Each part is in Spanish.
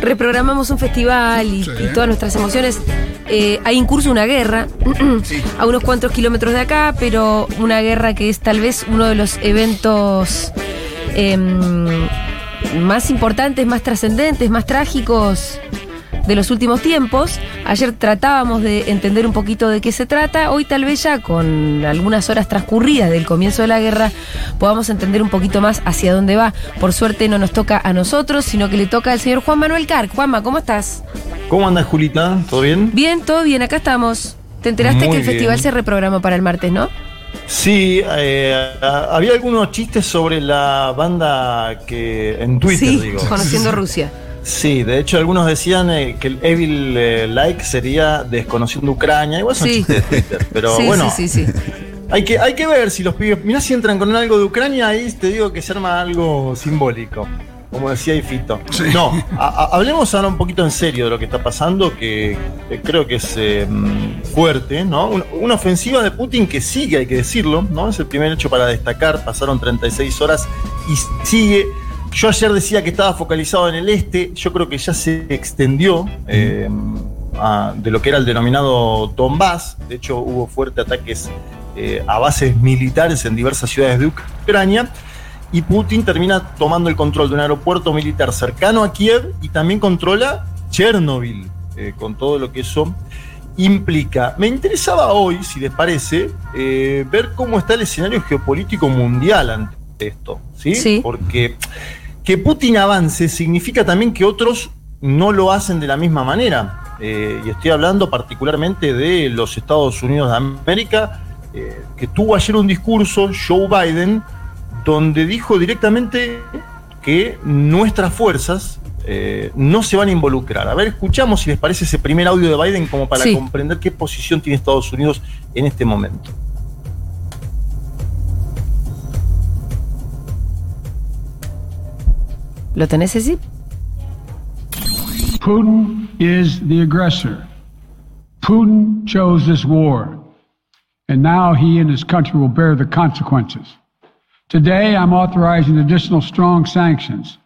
reprogramamos un festival y, Sí. y todas nuestras emociones, eh, hay en curso una guerra a unos cuantos kilómetros de acá, pero una guerra que es tal vez uno de los eventos em, más importantes, más trascendentes, más trágicos de los últimos tiempos. Ayer tratábamos de entender un poquito de qué se trata. Hoy tal vez ya con algunas horas transcurridas del comienzo de la guerra podamos entender un poquito más hacia dónde va. Por suerte no nos toca a nosotros, sino que le toca al señor Juan Manuel Carc. Juanma, ¿cómo estás? ¿Cómo andas, Julita? ¿Todo bien? Bien, todo bien, acá estamos. Te enteraste Muy que el bien. festival se reprogramó para el martes, ¿no? Sí, eh, había algunos chistes sobre la banda que en Twitter, sí, digo. conociendo Rusia. Sí, de hecho algunos decían eh, que el Evil eh, Like sería desconociendo Ucrania. Igual son Sí. chistes de Twitter, pero sí, bueno, sí, sí, sí. Hay, que, hay que ver si los pibes. Mirá si entran con algo de Ucrania, ahí te digo que se arma algo simbólico. Como decía Ifito. Sí. No, a- a- hablemos ahora un poquito en serio de lo que está pasando, que, que creo que es eh, fuerte, ¿no? Una, una ofensiva de Putin que sigue, hay que decirlo, ¿no? Es el primer hecho para destacar. Pasaron 36 horas y sigue. Yo ayer decía que estaba focalizado en el este, yo creo que ya se extendió eh, a- de lo que era el denominado Donbass. De hecho, hubo fuertes ataques eh, a bases militares en diversas ciudades de Ucrania. Y Putin termina tomando el control de un aeropuerto militar cercano a Kiev y también controla Chernobyl, eh, con todo lo que eso implica. Me interesaba hoy, si les parece, ver cómo está el escenario geopolítico mundial ante esto. ¿sí? Sí. Porque que Putin avance significa también que otros no lo hacen de la misma manera. Eh, y estoy hablando particularmente de los Estados Unidos de América, eh, que tuvo ayer un discurso, Joe Biden, donde dijo directamente que nuestras fuerzas eh, no se van a involucrar. A ver, escuchamos si les parece ese primer audio de Biden como para Sí. comprender qué posición tiene Estados Unidos en este momento. ¿Lo tenés, Ceci? Putin is the aggressor. Putin chose this war, and now he and his country will bear the consequences. Today, I'm authorizing additional strong sanctions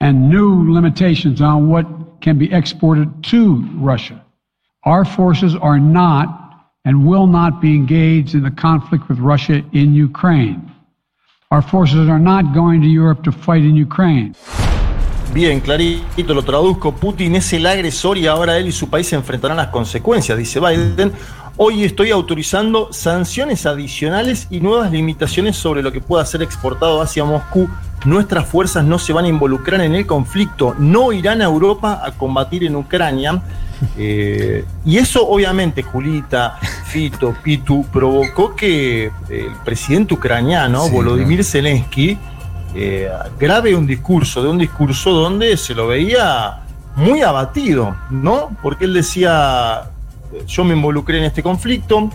and new limitations on what can be exported to Russia. Our forces are not and will not be engaged in the conflict with Russia in Ukraine. Our forces are not going to Europe to fight in Ukraine. Bien, clarito lo traduzco. Putin es el agresor y ahora él y su país se enfrentarán las consecuencias, dice Biden. Hoy estoy autorizando sanciones adicionales y nuevas limitaciones sobre lo que pueda ser exportado hacia Moscú. Nuestras fuerzas no se van a involucrar en el conflicto, no irán a Europa a combatir en Ucrania. Eh, y eso obviamente, Julita, Fito, Pitu, provocó que el presidente ucraniano, Sí, Volodymyr Zelensky, eh, grabe un discurso, de un discurso donde se lo veía muy abatido, ¿no? Porque él decía, yo me involucré en este conflicto,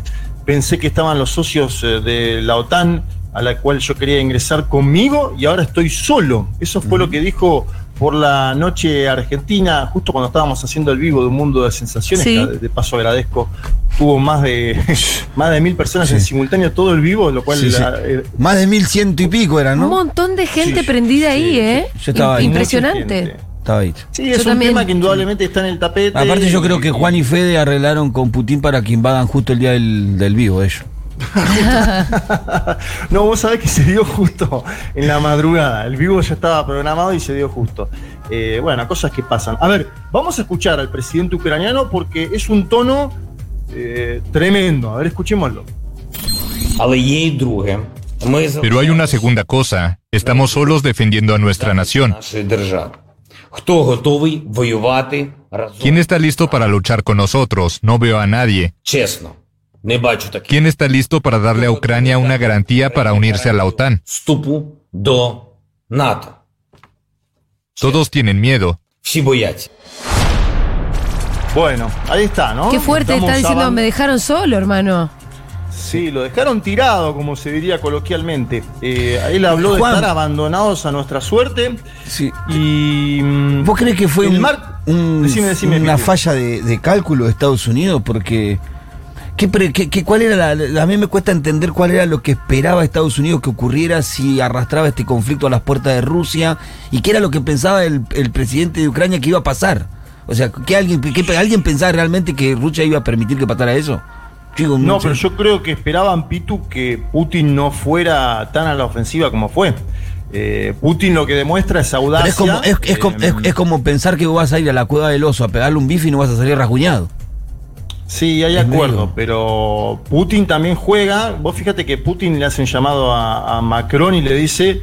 pensé que estaban los socios eh, de la OTAN a la cual yo quería ingresar conmigo y ahora estoy solo. Eso fue lo que dijo por la noche argentina, justo cuando estábamos haciendo el vivo de un mundo de sensaciones, Sí. que de, de paso agradezco, tuvo más de más de mil personas en simultáneo todo el vivo, lo cual Sí, sí. la- eh, Más de mil ciento y pico era, Un ¿no? montón de gente Sí, prendida ahí, sí, ¿eh? Yo estaba ahí. Impresionante. Estaba ahí. Sí, Yo es un también. tema que indudablemente está en el tapete. Aparte yo creo que Juan y Fede arreglaron con Putin para que invadan justo el día del, del vivo ellos. no, vos sabés que se dio justo en la madrugada. El vivo ya estaba programado y se dio justo. Eh, bueno, cosas que pasan. A ver, vamos a escuchar al presidente ucraniano porque es un tono eh, tremendo. A ver, escuchémoslo. Pero hay una segunda cosa. Estamos solos defendiendo a nuestra nación. ¿Quién está listo para luchar con nosotros? No veo a nadie. ¿Quién está listo para darle a Ucrania una garantía para unirse a la OTAN? Todos tienen miedo. Bueno, ahí está, ¿no? Qué fuerte está diciendo, me dejaron solo, hermano. Sí, lo dejaron tirado, como se diría coloquialmente. Eh, él habló de estar abandonados a nuestra suerte. Sí. Y. Mm, ¿Vos crees que fue una falla de cálculo de Estados Unidos? Porque ¿Qué, qué- qué- cuál era la, a mí me cuesta entender cuál era lo que esperaba Estados Unidos que ocurriera si arrastraba este conflicto a las puertas de Rusia y qué era lo que pensaba el, el presidente de Ucrania que iba a pasar. O sea, ¿que alguien, que, ¿alguien pensaba realmente que Rusia iba a permitir que pasara eso? No, pero yo creo que esperaban, Pitu, que Putin no fuera tan a la ofensiva como fue. Eh, Putin lo que demuestra es Pero audacia. es como, es, es eh, es- es como pensar que vos vas a ir a la cueva del oso a pegarle un bife y no vas a salir rasguñado. Sí, hay acuerdo, pero Putin también juega. Vos fíjate que Putin le hace un llamado a, a Macron y le dice: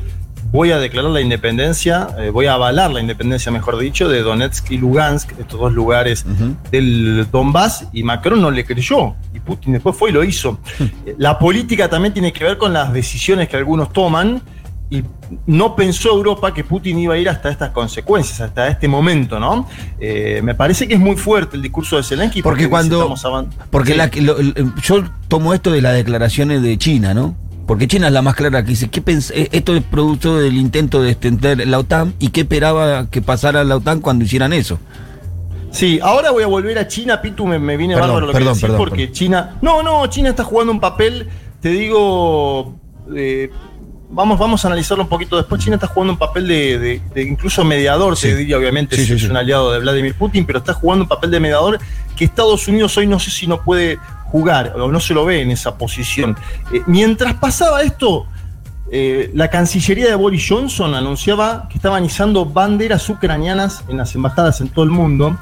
Voy a declarar la independencia, eh, voy a avalar la independencia, mejor dicho, de Donetsk y Lugansk, estos dos lugares del Donbass, y Macron no le creyó. Y Putin después fue y lo hizo. Eh, la política también tiene que ver con las decisiones que algunos toman. Y no pensó Europa que Putin iba a ir hasta estas consecuencias, hasta este momento, ¿no? Eh, me parece que es muy fuerte el discurso de Zelensky. Porque cuando. Porque Sí. la, lo- lo- yo tomo esto de las declaraciones de China, ¿no? Porque China es la más clara que dice, ¿qué pens- eh, esto es producto del intento de extender la OTAN y qué esperaba que pasara la OTAN cuando hicieran eso. Sí, ahora voy a volver a China, Pitu, me, me viene Perdón, bárbaro lo perdón, que decís, perdón, porque. China. No, no, China está jugando un papel, te digo. eh, vamos, vamos a analizarlo un poquito después. China está jugando un papel de, de- de incluso mediador, Sí. se diría, obviamente, Sí, es un aliado de Vladimir Putin, pero está jugando un papel de mediador que Estados Unidos hoy no sé si no puede jugar o no se lo ve en esa posición. Eh, mientras pasaba esto, eh, la Cancillería de Boris Johnson anunciaba que estaban izando banderas ucranianas en las embajadas en todo el mundo.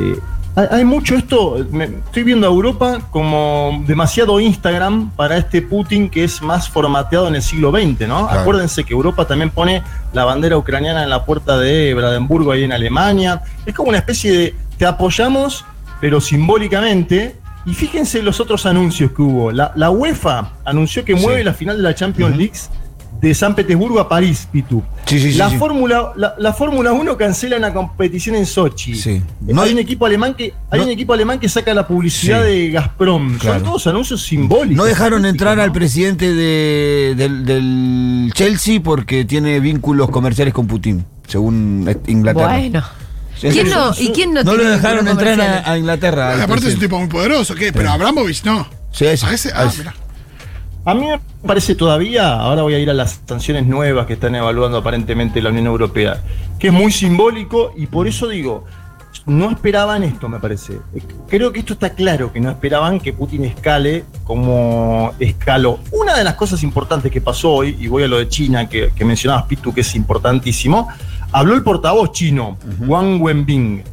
Eh, hay, hay mucho esto, me- estoy viendo a Europa como demasiado Instagram para este Putin que es más formateado en el siglo XX, ¿no? Claro. Acuérdense que Europa también pone la bandera ucraniana en la puerta de Brandenburgo ahí en Alemania. Es como una especie de te apoyamos, pero simbólicamente. Y fíjense los otros anuncios que hubo. La, la UEFA anunció que mueve Sí. la final de la Champions League de San Petersburgo a París, Pitu. Sí, sí, sí, la sí. Fórmula la, la Fórmula 1 cancela una competición en Sochi. Sí. Eh, No hay hay- un equipo alemán que hay no- un equipo alemán que saca la publicidad Sí. de Gazprom. Claro. Son todos anuncios simbólicos. No dejaron entrar ¿no? al presidente de- del, del Chelsea porque tiene vínculos comerciales con Putin, según Inglaterra. Bueno. ¿Quién no. ¿Y quién no, No lo dejaron entrar a, a Inglaterra. Aparte es un tipo muy poderoso, ¿qué? Pero Abramovich no. Sí, ese, A ese, ah, ese. mira. A mí me parece todavía, ahora voy a ir a las sanciones nuevas que están evaluando aparentemente la Unión Europea, que es muy simbólico y por eso digo, no esperaban esto, me parece. Creo que esto está claro, que no esperaban que Putin escale como escaló. Una de las cosas importantes que pasó hoy, y voy a lo de China, que, que mencionabas, Pitu, que es importantísimo, habló el portavoz chino, Wang Wenbing.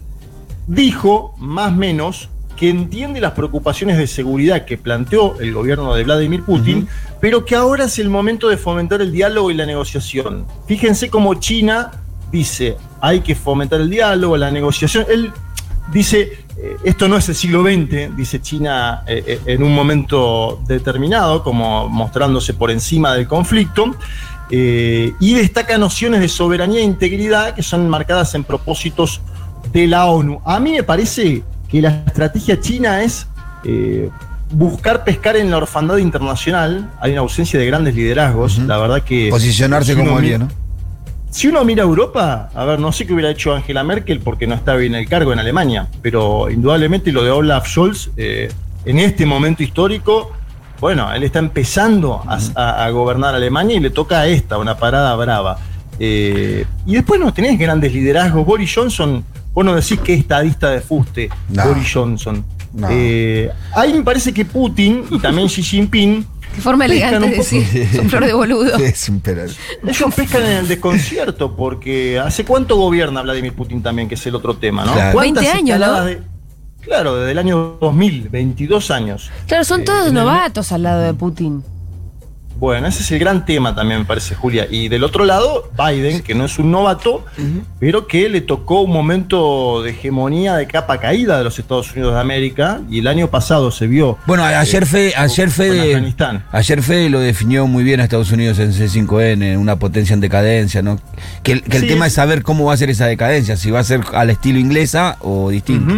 Dijo, más o menos, que entiende las preocupaciones de seguridad que planteó el gobierno de Vladimir Putin, pero que ahora es el momento de fomentar el diálogo y la negociación. Fíjense cómo China dice, hay que fomentar el diálogo, la negociación. Él dice, eh, esto no es el siglo XX, dice China eh, eh, en un momento determinado, como mostrándose por encima del conflicto, eh, y destaca nociones de soberanía e integridad que son marcadas en propósitos de la ONU. A mí me parece que la estrategia china es eh, buscar pescar en la orfandad internacional. Hay una ausencia de grandes liderazgos. La verdad que. Posicionarse si como mi- alguien, ¿no? Si uno mira a Europa, a ver, no sé qué hubiera hecho Angela Merkel porque no estaba en el cargo en Alemania, pero indudablemente lo de Olaf Scholz eh, en este momento histórico, bueno, él está empezando a, a- a gobernar Alemania y le toca a esta, una parada brava. Eh, y después no tenés grandes liderazgos. Boris Johnson, vos no decís que es estadista de fuste, No. Boris Johnson. No. Eh, ahí me parece que Putin y también Xi Jinping Qué forma Pescan elegante un de poco. decir. Son flor de boludo. Es un. Ellos pescan en el desconcierto porque ¿hace cuánto gobierna Vladimir Putin también? Que es el otro tema, ¿no? Claro. ¿Cuántas 20 años, escaladas ¿no? de- claro, desde el año 2000, 22 años. Claro, son Eh, todos el- novatos al lado de Putin. Bueno, ese es el gran tema también, me parece, Julia. Y del otro lado, Biden, que no es un novato, pero que le tocó un momento de hegemonía de capa caída de los Estados Unidos de América. Y el año pasado se vio. Bueno, ayer eh, Fede, ayer Fede, Afganistán. ayer Fede lo definió muy bien a Estados Unidos en C5N, una potencia en decadencia, ¿no? Que, el- que el Sí, tema es- es saber cómo va a ser esa decadencia, si va a ser al estilo inglesa o distinto.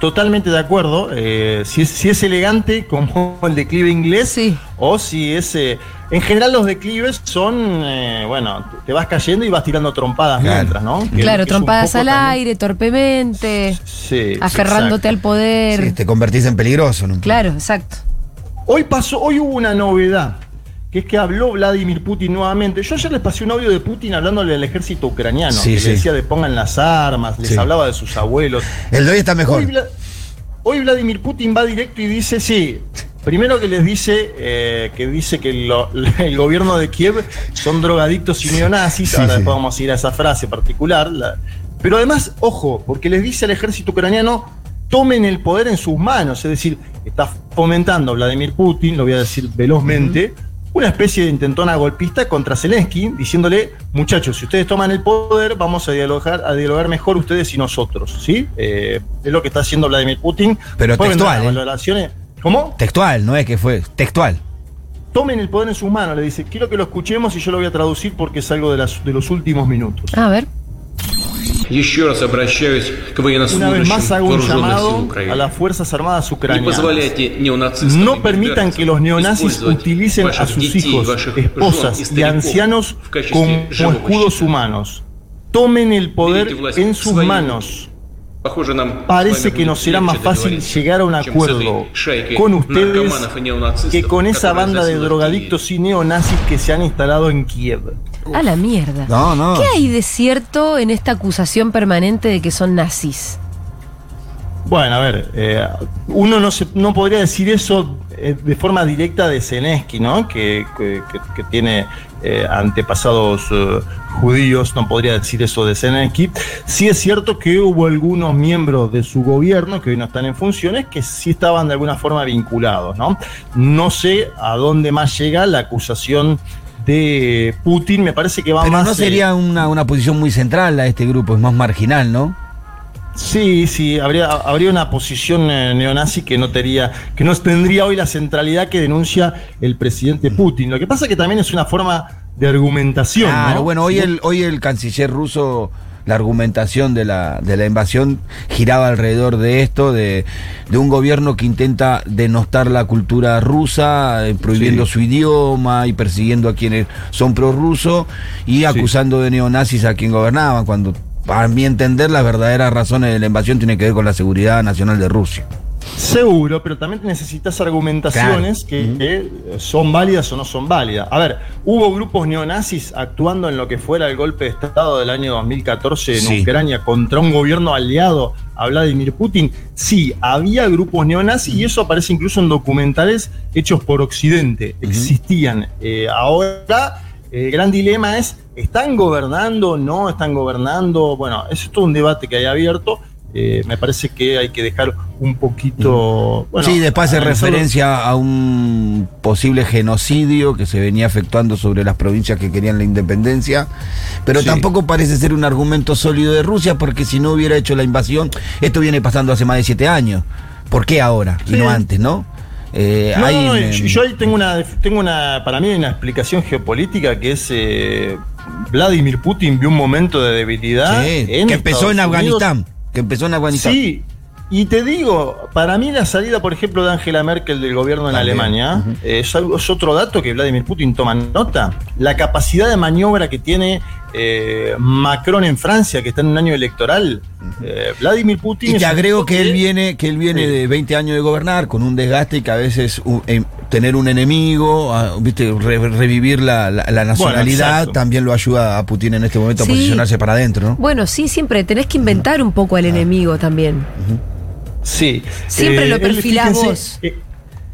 Totalmente de acuerdo. eh, si, es, si es elegante como el declive inglés Sí. o si es... eh, en general los declives son, eh, bueno, te vas cayendo y vas tirando trompadas Claro. mientras, ¿no? Que- Claro, que trompadas al también- aire, torpemente, Sí, aferrándote al poder. Sí, te convertís en peligroso. ¿no? Claro, exacto. Hoy pasó, hoy hubo una novedad, que es que habló Vladimir Putin nuevamente. Yo ayer les pasé un audio de Putin hablándole al ejército ucraniano, Sí, que sí. le decía de pongan las armas, les Sí. hablaba de sus abuelos. El de hoy está mejor. Hoy, Vla- hoy Vladimir Putin va directo y dice, sí, primero que les dice, eh, que dice que lo- el gobierno de Kiev son drogadictos y neonazis, ahora después vamos a ir a esa frase particular, la- pero además, ojo, porque les dice al ejército ucraniano, tomen el poder en sus manos, es decir, está fomentando Vladimir Putin, lo voy a decir velozmente, una especie de intentona golpista contra Zelensky, diciéndole, muchachos, si ustedes toman el poder, vamos a dialogar, a dialogar mejor ustedes y nosotros, ¿sí? Eh, es lo que está haciendo Vladimir Putin. Pero Después textual, las ¿eh? valoraciones. ¿Cómo? Textual, no es que fue. Textual. Tomen el poder en sus manos, le dice. Quiero que lo escuchemos y yo lo voy a traducir porque es algo de, las- de los últimos minutos. A ver Еще раз обращаюсь к Una vez военнослужащим más hago un вооруженных сил llamado a Украины. las Fuerzas Armadas Не ucranianas. позволяйте неонацистам No и permitan que los neonazis использовать utilicen a ваших sus детей, hijos, ваших жен esposas y стариков ancianos в качестве como живого escudos щита. humanos. Tomen el poder Берите власть en в sus свои manos. Похоже, нам Parece с вами que nos будет será más легче fácil договориться, llegar a un чем с acuerdo этой шайкой con ustedes наркоманов и неонацистов, que con esa которая banda de засела в Киеве. drogadictos y neonazis que se han instalado en Kiev. A la mierda. No, no. ¿Qué hay de cierto en esta acusación permanente de que son nazis? Bueno, a ver, eh, uno no, se, no podría decir eso eh, de forma directa de Zelensky, ¿no? Que, que- que- que tiene eh, antepasados eh, judíos, no podría decir eso de Zelensky. Sí es cierto que hubo algunos miembros de su gobierno que hoy no están en funciones que sí estaban de alguna forma vinculados, ¿no? No sé a dónde más llega la acusación de Putin, me parece que va Pero más... no eh, sería una, una posición muy central a este grupo, es más marginal, ¿no? Sí, sí, habría, habría una posición eh, neonazi que no, tendría, que no tendría hoy la centralidad que denuncia el presidente Putin. Lo que pasa que también es una forma de argumentación. Claro, ¿no? bueno, hoy el, hoy el canciller ruso, la argumentación de la, de la invasión giraba alrededor de esto, de, de un gobierno que intenta denostar la cultura rusa, eh, prohibiendo Sí. su idioma y persiguiendo a quienes son prorrusos y acusando de neonazis a quien gobernaban, cuando, para mi entender, las verdaderas razones de la invasión tienen que ver con la seguridad nacional de Rusia. Seguro, pero también necesitas argumentaciones que, que son válidas o no son válidas. A ver, hubo grupos neonazis actuando en lo que fuera el golpe de Estado del año 2014 en Sí. Ucrania contra un gobierno aliado a Vladimir Putin. Sí, había grupos neonazis y eso aparece incluso en documentales hechos por Occidente. Existían. Eh, ahora, el gran dilema es, ¿están gobernando? ¿No están gobernando? Bueno, eso es todo un debate que hay abierto. Eh, me parece que hay que dejar un poquito. bueno, sí, después hace referencia a un posible genocidio que se venía efectuando sobre las provincias que querían la independencia, pero Sí. tampoco parece ser un argumento sólido de Rusia, porque si no hubiera hecho la invasión, esto viene pasando hace más de siete años. ¿Por qué ahora y no antes, no? Eh, No, no, yo, ahí tengo una, tengo una, para mí hay una explicación geopolítica que es eh, Vladimir Putin vio un momento de debilidad sí, en que empezó Estados en Unidos. Que empezó en Afganistán. Sí, y te digo, para mí la salida, por ejemplo, de Angela Merkel del gobierno en También, Alemania eh, es, algo- es otro dato que Vladimir Putin toma nota. La capacidad de maniobra que tiene eh, Macron en Francia, que está en un año electoral. eh, Vladimir Putin Y te agrego que él viene, que él viene Sí. de 20 años de gobernar con un desgaste y que a veces tener un enemigo, ah, viste, re- revivir la, la- la nacionalidad también lo ayuda a Putin en este momento Sí. a posicionarse para adentro, ¿no? Bueno, sí, siempre tenés que inventar un poco al enemigo también. Sí. Siempre lo él, perfilás vos. eh,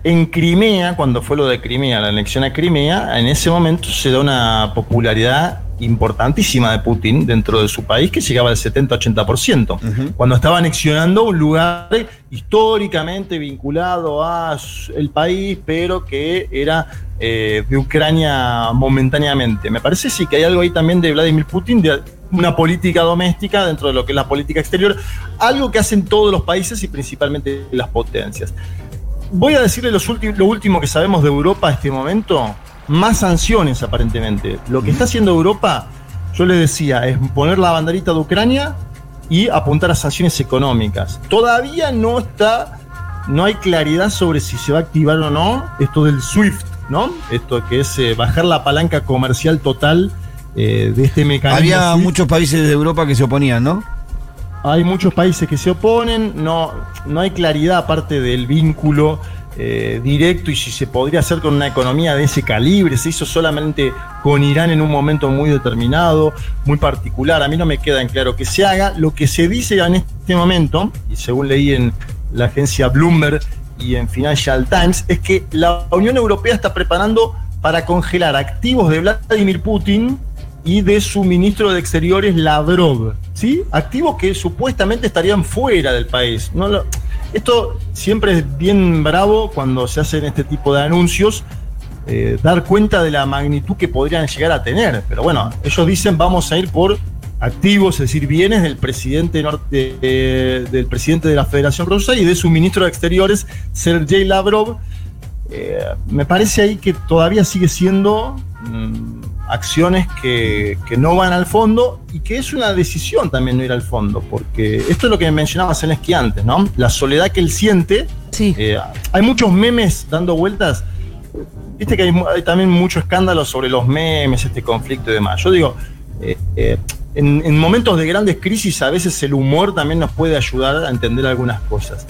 En Crimea, cuando fue lo de Crimea, la anexión a Crimea, en ese momento se da una popularidad importantísima de Putin dentro de su país que llegaba al 70-80%. Cuando estaba anexionando un lugar históricamente vinculado a el país, pero que era eh, de Ucrania momentáneamente. Me parece sí que hay algo ahí también de Vladimir Putin, de una política doméstica dentro de lo que es la política exterior, algo que hacen todos los países y principalmente las potencias. Voy a decirle los lo último que sabemos de Europa a este momento. Más sanciones, aparentemente. Lo que está haciendo Europa, yo le decía, es poner la banderita de Ucrania y apuntar a sanciones económicas. Todavía no está, no hay claridad sobre si se va a activar o no esto del SWIFT, ¿no? Esto que es eh, bajar la palanca comercial total eh, de este mecanismo. Había SWIFT. muchos países de Europa que se oponían, ¿no? Hay muchos países que se oponen, no, no hay claridad aparte del vínculo eh, directo y si se podría hacer con una economía de ese calibre, se hizo solamente con Irán en un momento muy determinado, muy particular. A mí no me queda en claro que se haga. Lo que se dice en este momento, y según leí en la agencia Bloomberg y en Financial Times, es que la Unión Europea está preparando para congelar activos de Vladimir Putin y de su ministro de Exteriores Lavrov, ¿sí? Activos que supuestamente estarían fuera del país. Esto siempre es bien bravo cuando se hacen este tipo de anuncios, eh, dar cuenta de la magnitud que podrían llegar a tener. Pero bueno, ellos dicen vamos a ir por activos, es decir, bienes del presidente norte, eh, del presidente de la Federación Rusa y de su ministro de Exteriores, Sergei Lavrov. Eh, me parece ahí que todavía sigue siendo mm, acciones que, que no van al fondo y que es una decisión también no ir al fondo, porque esto es lo que mencionaba Zelensky antes, ¿no? La soledad que él siente. Sí. Eh, hay muchos memes dando vueltas. Viste que hay, también mucho escándalo sobre los memes, este conflicto y demás. Yo digo, eh, eh, en, en momentos de grandes crisis a veces el humor también nos puede ayudar a entender algunas cosas.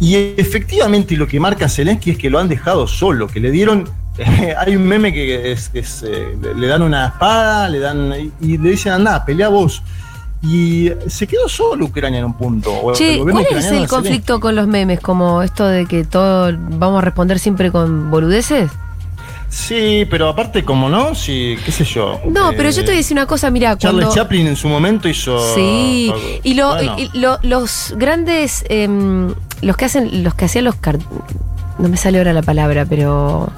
Y efectivamente lo que marca Zelensky es que lo han dejado solo, que le dieron... hay un meme que es, eh, le- dan una espada, le dan y, y le dicen anda, pelea vos. Y se quedó solo Ucrania en un punto. Che, ¿cuál es el conflicto con los memes? Como esto de que todo vamos a responder siempre con boludeces. Sí, pero aparte, como no, sí, qué sé yo. No, pero yo te voy a Eh, decir una cosa, mira, Charles cuando... Chaplin en su momento hizo. Sí, y, lo- Bueno, y lo- los grandes, em, los que hacen, los que hacían los car- no me sale ahora la palabra, pero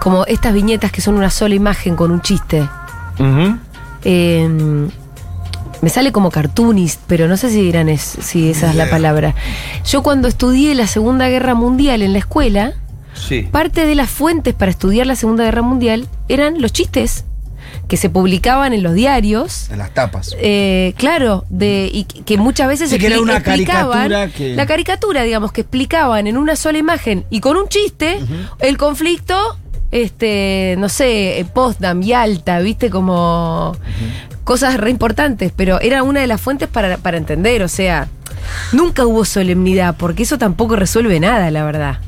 como estas viñetas que son una sola imagen con un chiste. Em, me sale como cartoonist, pero no sé si dirán es, si esa es la palabra. Yo cuando estudié la Segunda Guerra Mundial en la escuela, Sí. parte de las fuentes para estudiar la Segunda Guerra Mundial eran los chistes que se publicaban en los diarios. En las tapas. Eh, claro, de, y que muchas veces Sí, era expli- una explicaban caricatura que- la caricatura, digamos, que explicaban en una sola imagen y con un chiste el conflicto, este, no sé, eh, Potsdam, Yalta, viste, como cosas re importantes, pero era una de las fuentes para, para entender, o sea, nunca hubo solemnidad, porque eso tampoco resuelve nada, la verdad.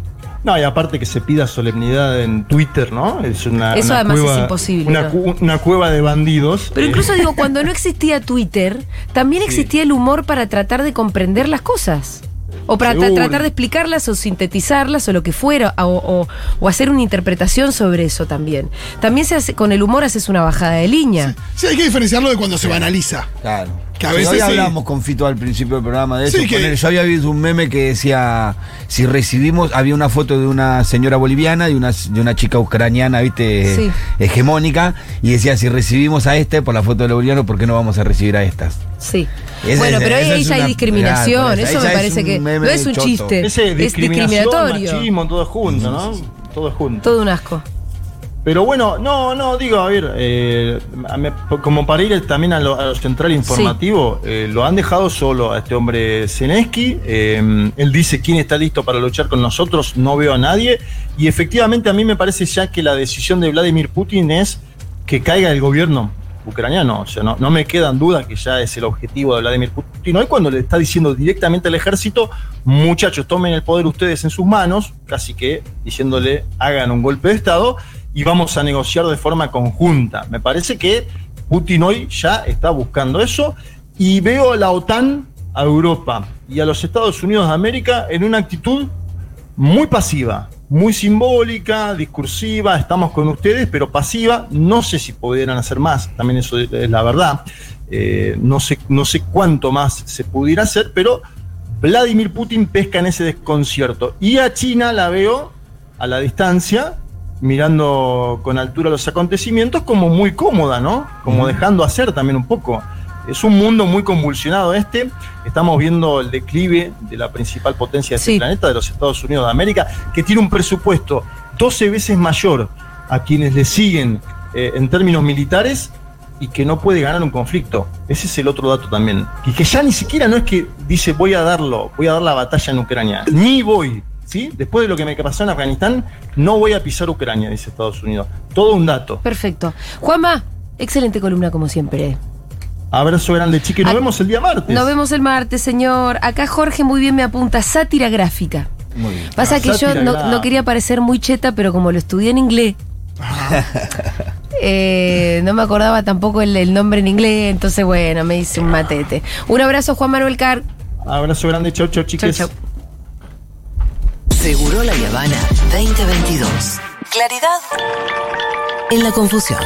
No, y aparte que se pida solemnidad en Twitter, ¿no? Es una, Eso una además es imposible, Una, cu- una cueva de bandidos. Pero Eh, incluso digo, cuando no existía Twitter, también Sí. existía el humor para tratar de comprender las cosas. O para tra- tratar de explicarlas o sintetizarlas o lo que fuera, o, o- o hacer una interpretación sobre eso también. También se hace, con el humor haces una bajada de línea. Sí, hay que diferenciarlo de cuando se banaliza. Claro. Que a Sí, veces hoy sí. hablamos con Fito al principio del programa de eso. Sí, que- Ponele, yo había visto un meme que decía, si recibimos, había una foto de una señora boliviana y una, de una chica ucraniana, viste, Sí. hegemónica, y decía, si recibimos a este por la foto del boliviano, ¿por qué no vamos a recibir a estas? Sí. Ese bueno, es- pero ahí, es ya hay discriminación. eso, me es parece que no es un choto. chiste. Ese es discriminación, discriminatorio. machismo, todo junto, ¿no? Todo junto. Todo un asco. Pero bueno, no, no, digo, a ver, eh, como para ir también a lo, a lo central informativo, eh, lo han dejado solo a este hombre Zelensky. eh, él dice quién está listo para luchar con nosotros, no veo a nadie. Y efectivamente a mí me parece ya que la decisión de Vladimir Putin es que caiga el gobierno ucraniano. O sea, no, no me quedan dudas que ya es el objetivo de Vladimir Putin. Hoy cuando le está diciendo directamente al ejército, muchachos, tomen el poder ustedes en sus manos, casi que diciéndole hagan un golpe de Estado y vamos a negociar de forma conjunta. Me parece que Putin hoy ya está buscando eso y veo a la OTAN, a Europa y a los Estados Unidos de América en una actitud muy pasiva, muy simbólica, discursiva, estamos con ustedes, pero pasiva. No sé si pudieran hacer más, también eso es la verdad. Eh, no, sé, no sé cuánto más se pudiera hacer, pero Vladimir Putin pesca en ese desconcierto. Y a China la veo a la distancia, mirando con altura los acontecimientos, como muy cómoda, ¿no? Como dejando hacer también un poco. Es un mundo muy convulsionado este. Estamos viendo el declive de la principal potencia de este Sí. planeta, de los Estados Unidos de América, que tiene un presupuesto 12 veces mayor a quienes le siguen eh, en términos militares y que no puede ganar un conflicto. Ese es el otro dato también. Y que ya ni siquiera no es que dice voy a darlo, voy a dar la batalla en Ucrania. Ni voy. ¿Sí? Después de lo que me pasó en Afganistán, no voy a pisar Ucrania, dice Estados Unidos. Todo un dato. Perfecto. Juanma, excelente columna como siempre. Abrazo grande, chique. Nos Ah, vemos el día martes. Nos vemos el martes, señor. Acá Jorge muy bien me apunta sátira gráfica. Muy bien. Pasa Ah, que yo no, quería parecer muy cheta, pero como lo estudié en inglés, eh, no me acordaba tampoco el, el nombre en inglés, entonces bueno, me hice un matete. Un abrazo, Juan Manuel Car. Abrazo grande, chau, chau, Chau, chiques. chau. Seguro la Habana 2022. Claridad en la confusión.